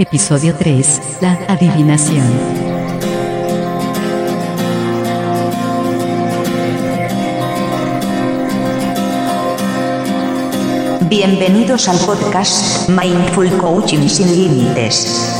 Episodio 3. La adivinación. Bienvenidos al podcast Mindful Coaching sin Límites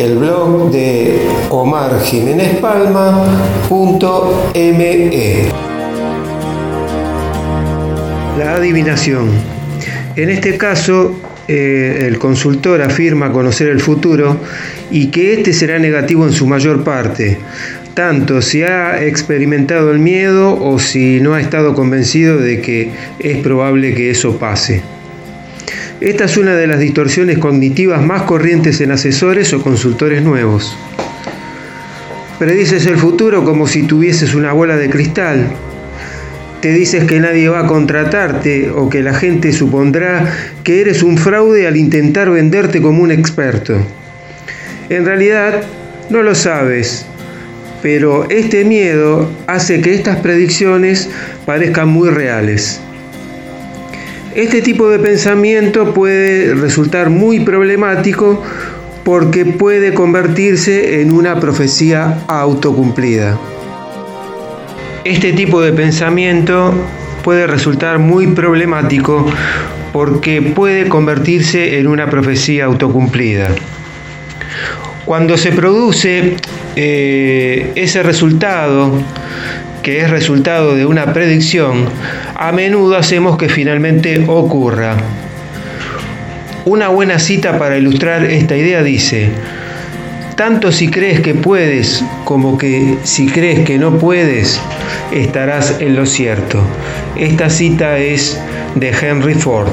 el blog de omarjiménezpalma.me. La adivinación. En este caso, eh, el consultor afirma conocer el futuro y que este será negativo en su mayor parte, tanto si ha experimentado el miedo o si no ha estado convencido de que es probable que eso pase. Esta es una de las distorsiones cognitivas más corrientes en asesores o consultores nuevos. Predices el futuro como si tuvieses una bola de cristal. Te dices que nadie va a contratarte o que la gente supondrá que eres un fraude al intentar venderte como un experto. En realidad, no lo sabes, pero este miedo hace que estas predicciones parezcan muy reales. Este tipo de pensamiento puede resultar muy problemático porque puede convertirse en una profecía autocumplida. Este tipo de pensamiento puede resultar muy problemático porque puede convertirse en una profecía autocumplida. Cuando se produce eh, ese resultado, que es resultado de una predicción, a menudo hacemos que finalmente ocurra. Una buena cita para ilustrar esta idea dice, tanto si crees que puedes como que si crees que no puedes, estarás en lo cierto. Esta cita es de Henry Ford.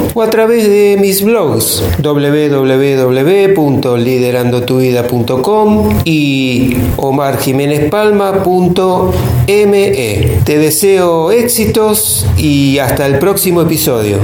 o a través de mis blogs www.liderandotuvida.com y omarjiménezpalma.me. Te deseo éxitos y hasta el próximo episodio.